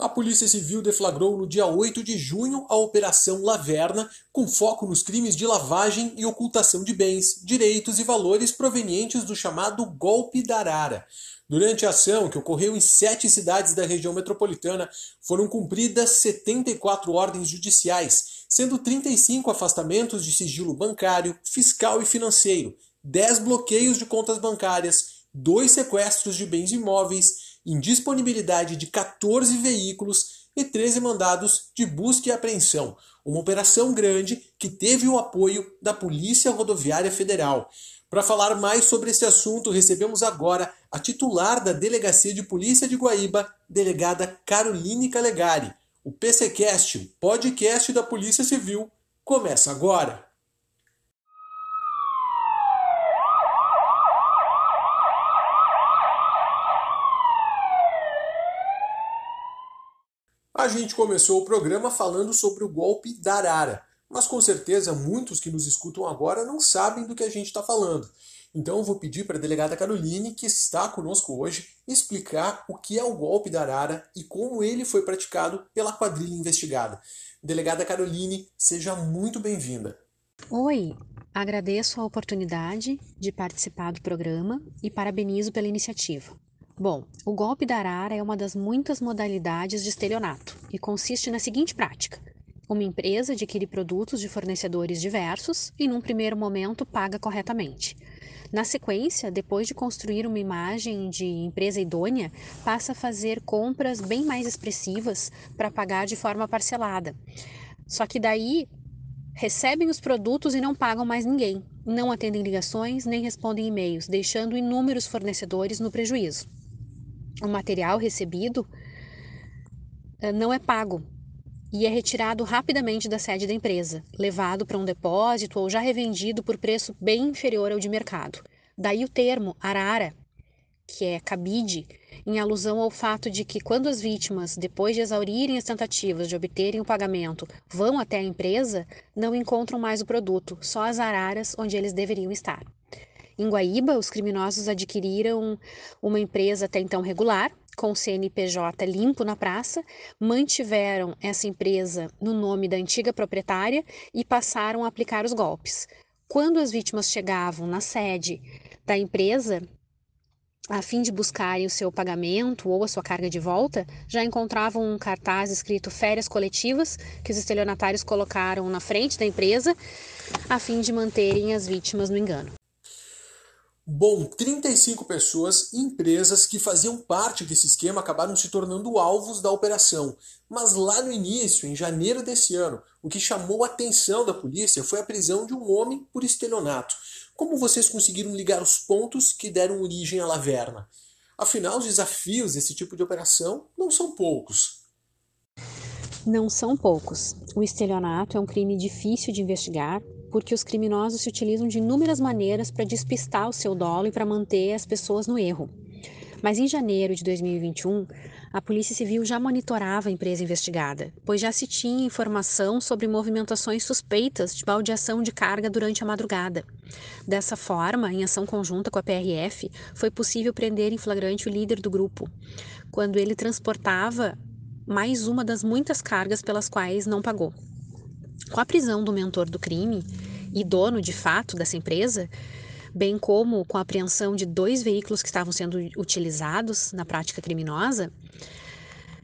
A Polícia Civil deflagrou no dia 8 de junho a Operação Laverna, com foco nos crimes de lavagem e ocultação de bens, direitos e valores provenientes do chamado Golpe da Arara. Durante a ação, que ocorreu em sete cidades da região metropolitana, foram cumpridas 74 ordens judiciais, sendo 35 afastamentos de sigilo bancário, fiscal e financeiro, 10 bloqueios de contas bancárias, dois sequestros de bens imóveis indisponibilidade de 14 veículos e 13 mandados de busca e apreensão. Uma operação grande que teve o apoio da Polícia Rodoviária Federal. Para falar mais sobre esse assunto, recebemos agora a titular da Delegacia de Polícia de Guaíba, delegada Caroline Calegari. O PCcast, o podcast da Polícia Civil, começa agora. A gente começou o programa falando sobre o golpe da Arara, mas com certeza muitos que nos escutam agora não sabem do que a gente está falando. Então eu vou pedir para a delegada Caroline, que está conosco hoje, explicar o que é o golpe da Arara e como ele foi praticado pela quadrilha investigada. Delegada Caroline, seja muito bem-vinda. Oi, agradeço a oportunidade de participar do programa e parabenizo pela iniciativa. Bom, o golpe da arara é uma das muitas modalidades de estelionato e consiste na seguinte prática: uma empresa adquire produtos de fornecedores diversos e, num primeiro momento, paga corretamente. Na sequência, depois de construir uma imagem de empresa idônea, passa a fazer compras bem mais expressivas para pagar de forma parcelada. Só que daí recebem os produtos e não pagam mais ninguém, não atendem ligações nem respondem e-mails, deixando inúmeros fornecedores no prejuízo o material recebido eh, não é pago e é retirado rapidamente da sede da empresa, levado para um depósito ou já revendido por preço bem inferior ao de mercado. Daí o termo arara, que é cabide, em alusão ao fato de que quando as vítimas, depois de exaurirem as tentativas de obterem o pagamento, vão até a empresa, não encontram mais o produto, só as araras onde eles deveriam estar. Em Guaíba, os criminosos adquiriram uma empresa até então regular, com CNPJ limpo na praça, mantiveram essa empresa no nome da antiga proprietária e passaram a aplicar os golpes. Quando as vítimas chegavam na sede da empresa, a fim de buscarem o seu pagamento ou a sua carga de volta, já encontravam um cartaz escrito férias coletivas que os estelionatários colocaram na frente da empresa a fim de manterem as vítimas no engano. Bom, 35 pessoas e empresas que faziam parte desse esquema acabaram se tornando alvos da operação. Mas lá no início, em janeiro desse ano, o que chamou a atenção da polícia foi a prisão de um homem por estelionato. Como vocês conseguiram ligar os pontos que deram origem à laverna? Afinal, os desafios desse tipo de operação não são poucos. Não são poucos. O estelionato é um crime difícil de investigar porque os criminosos se utilizam de inúmeras maneiras para despistar o seu dolo e para manter as pessoas no erro. Mas em janeiro de 2021, a Polícia Civil já monitorava a empresa investigada, pois já se tinha informação sobre movimentações suspeitas de baldeação de carga durante a madrugada. Dessa forma, em ação conjunta com a PRF, foi possível prender em flagrante o líder do grupo, quando ele transportava mais uma das muitas cargas pelas quais não pagou. Com a prisão do mentor do crime e dono de fato dessa empresa, bem como com a apreensão de dois veículos que estavam sendo utilizados na prática criminosa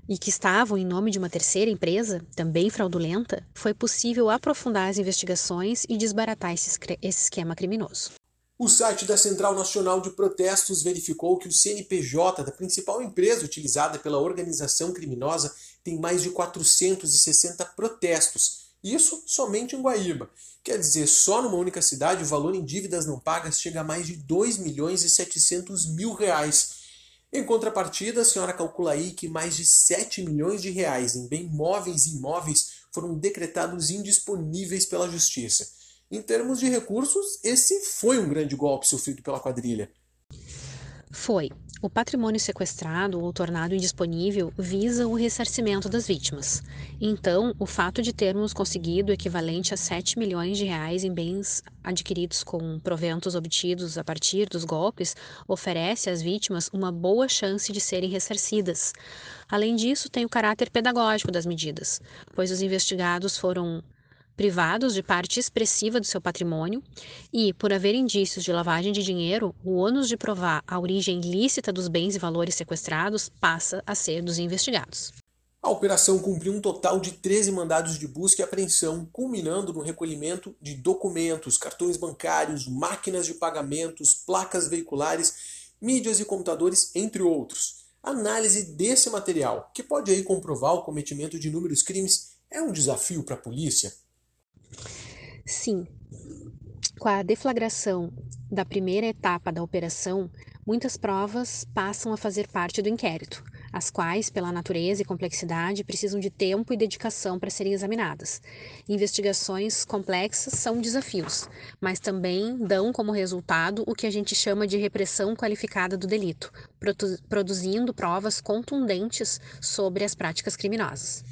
e que estavam em nome de uma terceira empresa, também fraudulenta, foi possível aprofundar as investigações e desbaratar esse, esquema criminoso. O site da Central Nacional de Protestos verificou que o CNPJ da principal empresa utilizada pela organização criminosa tem mais de 460 protestos, isso somente em Guaíba. Quer dizer, só numa única cidade o valor em dívidas não pagas chega a mais de 2 milhões e 700 mil reais. Em contrapartida, a senhora calcula aí que mais de 7 milhões de reais em bem móveis e imóveis foram decretados indisponíveis pela justiça. Em termos de recursos, esse foi um grande golpe sofrido pela quadrilha. Foi o patrimônio sequestrado ou tornado indisponível visa o ressarcimento das vítimas. Então, o fato de termos conseguido o equivalente a 7 milhões de reais em bens adquiridos com proventos obtidos a partir dos golpes oferece às vítimas uma boa chance de serem ressarcidas. Além disso, tem o caráter pedagógico das medidas, pois os investigados foram privados de parte expressiva do seu patrimônio e, por haver indícios de lavagem de dinheiro, o ônus de provar a origem lícita dos bens e valores sequestrados passa a ser dos investigados. A operação cumpriu um total de 13 mandados de busca e apreensão, culminando no recolhimento de documentos, cartões bancários, máquinas de pagamentos, placas veiculares, mídias e computadores, entre outros. A análise desse material, que pode aí comprovar o cometimento de inúmeros crimes, é um desafio para a polícia? Sim. Com a deflagração da primeira etapa da operação, muitas provas passam a fazer parte do inquérito, as quais, pela natureza e complexidade, precisam de tempo e dedicação para serem examinadas. Investigações complexas são desafios, mas também dão como resultado o que a gente chama de repressão qualificada do delito, produzindo provas contundentes sobre as práticas criminosas.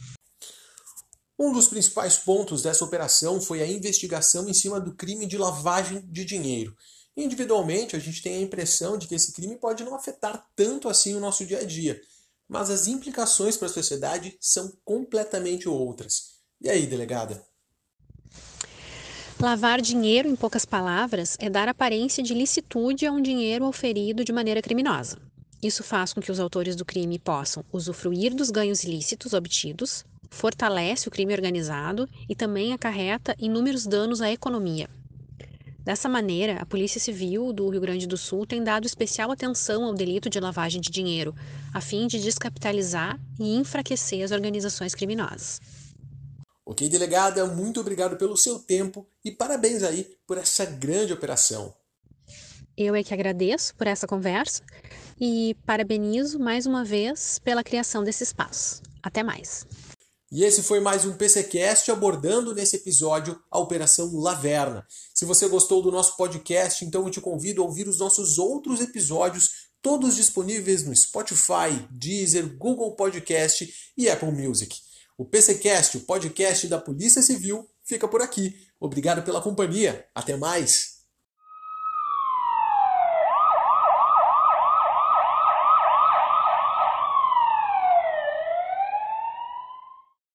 Um dos principais pontos dessa operação foi a investigação em cima do crime de lavagem de dinheiro. Individualmente, a gente tem a impressão de que esse crime pode não afetar tanto assim o nosso dia a dia, mas as implicações para a sociedade são completamente outras. E aí, delegada? Lavar dinheiro, em poucas palavras, é dar aparência de licitude a um dinheiro oferido de maneira criminosa. Isso faz com que os autores do crime possam usufruir dos ganhos ilícitos obtidos, fortalece o crime organizado e também acarreta inúmeros danos à economia. Dessa maneira, a Polícia Civil do Rio Grande do Sul tem dado especial atenção ao delito de lavagem de dinheiro, a fim de descapitalizar e enfraquecer as organizações criminosas. Ok, delegada, muito obrigado pelo seu tempo e parabéns aí por essa grande operação. Eu é que agradeço por essa conversa e parabenizo mais uma vez pela criação desse espaço. Até mais. E esse foi mais um PCcast abordando nesse episódio a Operação Laverna. Se você gostou do nosso podcast, então eu te convido a ouvir os nossos outros episódios, todos disponíveis no Spotify, Deezer, Google Podcast e Apple Music. O PCcast, o podcast da Polícia Civil, fica por aqui. Obrigado pela companhia. Até mais.